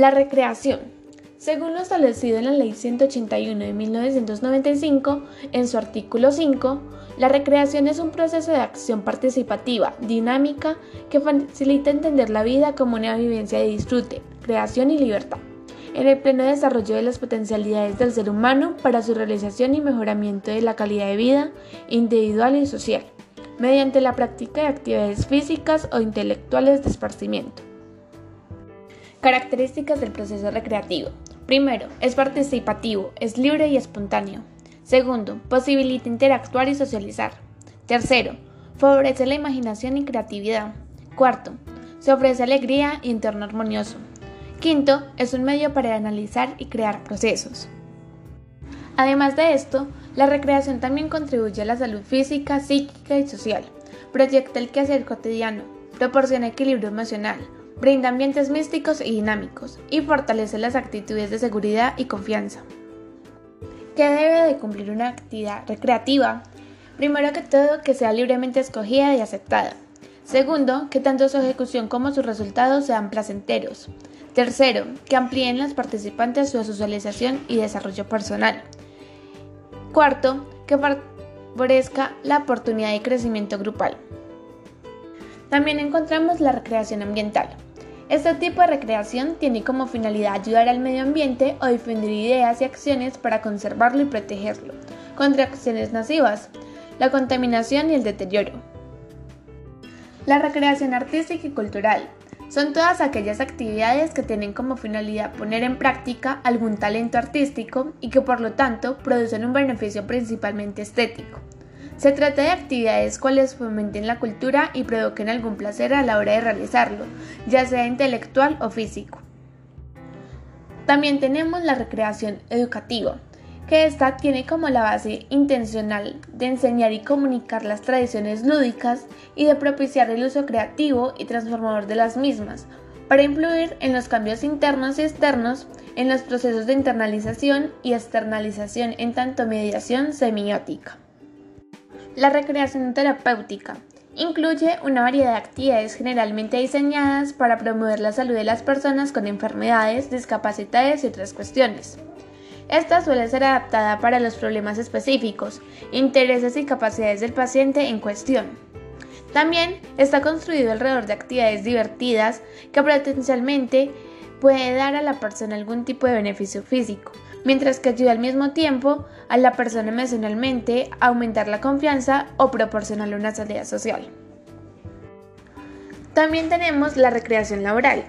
La recreación. Según lo establecido en la Ley 181 de 1995, en su artículo 5, la recreación es un proceso de acción participativa, dinámica, que facilita entender la vida como una vivencia de disfrute, creación y libertad, en el pleno desarrollo de las potencialidades del ser humano para su realización y mejoramiento de la calidad de vida individual y social, mediante la práctica de actividades físicas o intelectuales de esparcimiento. Características del proceso recreativo. Primero, es participativo, es libre y espontáneo. Segundo, posibilita interactuar y socializar. Tercero, favorece la imaginación y creatividad. Cuarto, se ofrece alegría y entorno armonioso. Quinto, es un medio para analizar y crear procesos. Además de esto, la recreación también contribuye a la salud física, psíquica y social. Proyecta el quehacer cotidiano, proporciona equilibrio emocional, brinda ambientes místicos y dinámicos y fortalece las actitudes de seguridad y confianza. ¿Qué debe de cumplir una actividad recreativa? Primero que todo, que sea libremente escogida y aceptada. Segundo, que tanto su ejecución como sus resultados sean placenteros. Tercero, que amplíen los participantes su socialización y desarrollo personal. Cuarto, que favorezca la oportunidad de crecimiento grupal. También encontramos la recreación ambiental. Este tipo de recreación tiene como finalidad ayudar al medio ambiente o difundir ideas y acciones para conservarlo y protegerlo contra acciones nocivas, la contaminación y el deterioro. La recreación artística y cultural son todas aquellas actividades que tienen como finalidad poner en práctica algún talento artístico y que por lo tanto producen un beneficio principalmente estético. Se trata de actividades cuales fomenten la cultura y provoquen algún placer a la hora de realizarlo, ya sea intelectual o físico. También tenemos la recreación educativa, que esta tiene como la base intencional de enseñar y comunicar las tradiciones lúdicas y de propiciar el uso creativo y transformador de las mismas, para influir en los cambios internos y externos en los procesos de internalización y externalización en tanto mediación semiótica. La recreación terapéutica incluye una variedad de actividades generalmente diseñadas para promover la salud de las personas con enfermedades, discapacidades y otras cuestiones. Esta suele ser adaptada para los problemas específicos, intereses y capacidades del paciente en cuestión. También está construido alrededor de actividades divertidas que potencialmente puede dar a la persona algún tipo de beneficio físico, mientras que ayuda al mismo tiempo a la persona emocionalmente a aumentar la confianza o proporcionarle una salida social. También tenemos la recreación laboral,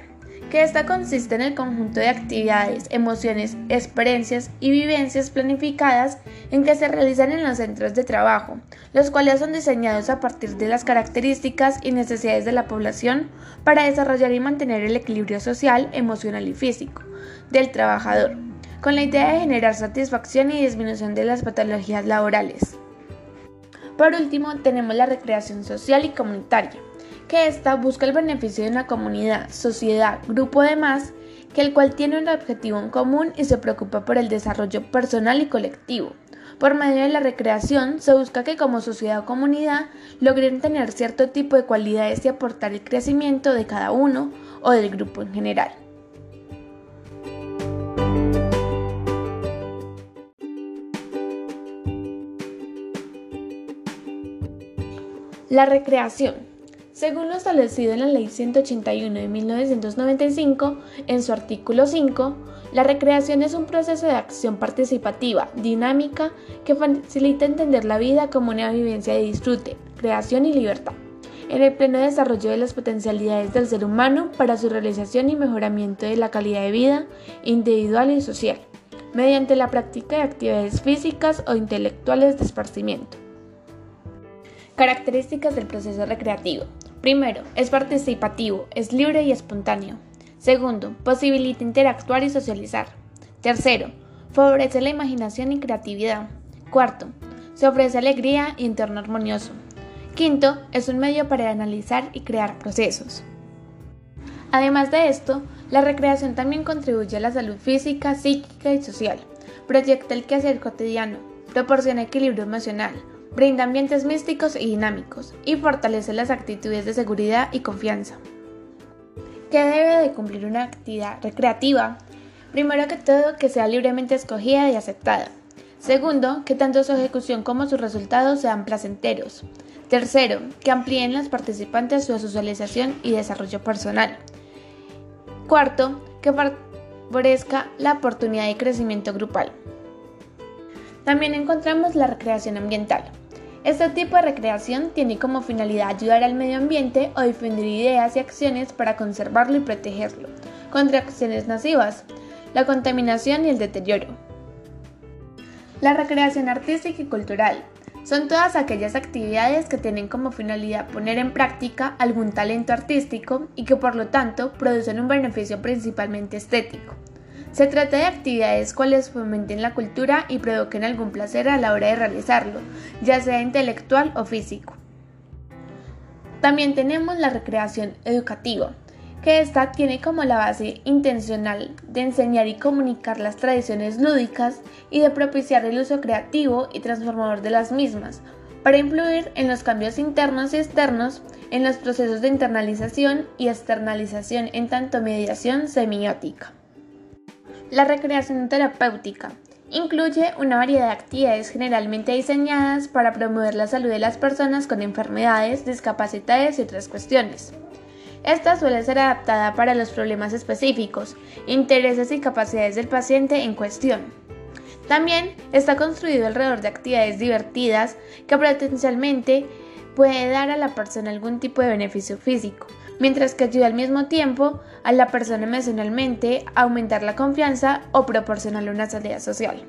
que esta consiste en el conjunto de actividades, emociones, experiencias y vivencias planificadas en que se realizan en los centros de trabajo, los cuales son diseñados a partir de las características y necesidades de la población para desarrollar y mantener el equilibrio social, emocional y físico del trabajador con la idea de generar satisfacción y disminución de las patologías laborales. Por último, tenemos la recreación social y comunitaria, que ésta busca el beneficio de una comunidad, sociedad, grupo de más, que el cual tiene un objetivo en común y se preocupa por el desarrollo personal y colectivo. Por medio de la recreación se busca que como sociedad o comunidad logren tener cierto tipo de cualidades y aportar el crecimiento de cada uno o del grupo en general. La recreación. Según lo establecido en la Ley 181 de 1995, en su artículo 5, la recreación es un proceso de acción participativa, dinámica, que facilita entender la vida como una vivencia de disfrute, creación y libertad, en el pleno desarrollo de las potencialidades del ser humano para su realización y mejoramiento de la calidad de vida individual y social, mediante la práctica de actividades físicas o intelectuales de esparcimiento. Características del proceso recreativo. Primero, es participativo, es libre y espontáneo. Segundo, posibilita interactuar y socializar. Tercero, favorece la imaginación y creatividad. Cuarto, se ofrece alegría y entorno armonioso. Quinto, es un medio para analizar y crear procesos. Además de esto, la recreación también contribuye a la salud física, psíquica y social. Proyecta el quehacer cotidiano, proporciona equilibrio emocional, brinda ambientes místicos y dinámicos y fortalece las actitudes de seguridad y confianza. que debe de cumplir una actividad recreativa. Primero que todo, que sea libremente escogida y aceptada. Segundo, que tanto su ejecución como sus resultados sean placenteros. Tercero, que amplíen los participantes su socialización y desarrollo personal. Cuarto, que favorezca la oportunidad de crecimiento grupal. También encontramos la recreación ambiental. Este tipo de recreación tiene como finalidad ayudar al medio ambiente o difundir ideas y acciones para conservarlo y protegerlo contra acciones nocivas, la contaminación y el deterioro. La recreación artística y cultural son todas aquellas actividades que tienen como finalidad poner en práctica algún talento artístico y que por lo tanto producen un beneficio principalmente estético. Se trata de actividades cuales fomenten la cultura y provoquen algún placer a la hora de realizarlo, ya sea intelectual o físico. También tenemos la recreación educativa, que esta tiene como la base intencional de enseñar y comunicar las tradiciones lúdicas y de propiciar el uso creativo y transformador de las mismas, para influir en los cambios internos y externos, en los procesos de internalización y externalización en tanto mediación semiótica. La recreación terapéutica incluye una variedad de actividades generalmente diseñadas para promover la salud de las personas con enfermedades, discapacidades y otras cuestiones. Esta suele ser adaptada para los problemas específicos, intereses y capacidades del paciente en cuestión. También está construido alrededor de actividades divertidas que potencialmente puede dar a la persona algún tipo de beneficio físico, mientras que ayuda al mismo tiempo a la persona emocionalmente a aumentar la confianza o proporcionarle una salida social.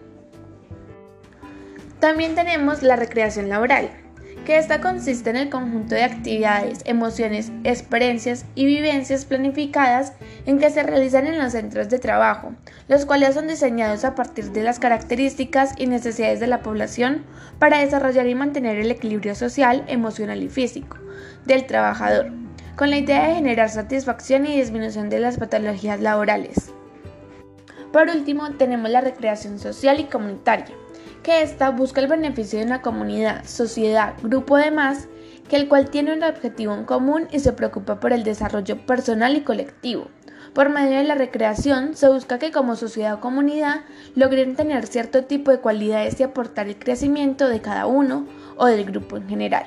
También tenemos la recreación laboral que esta consiste en el conjunto de actividades, emociones, experiencias y vivencias planificadas en que se realizan en los centros de trabajo, los cuales son diseñados a partir de las características y necesidades de la población para desarrollar y mantener el equilibrio social, emocional y físico del trabajador, con la idea de generar satisfacción y disminución de las patologías laborales. Por último, tenemos la recreación social y comunitaria que ésta busca el beneficio de una comunidad, sociedad, grupo de más, que el cual tiene un objetivo en común y se preocupa por el desarrollo personal y colectivo. Por medio de la recreación se busca que como sociedad o comunidad logren tener cierto tipo de cualidades y aportar el crecimiento de cada uno o del grupo en general.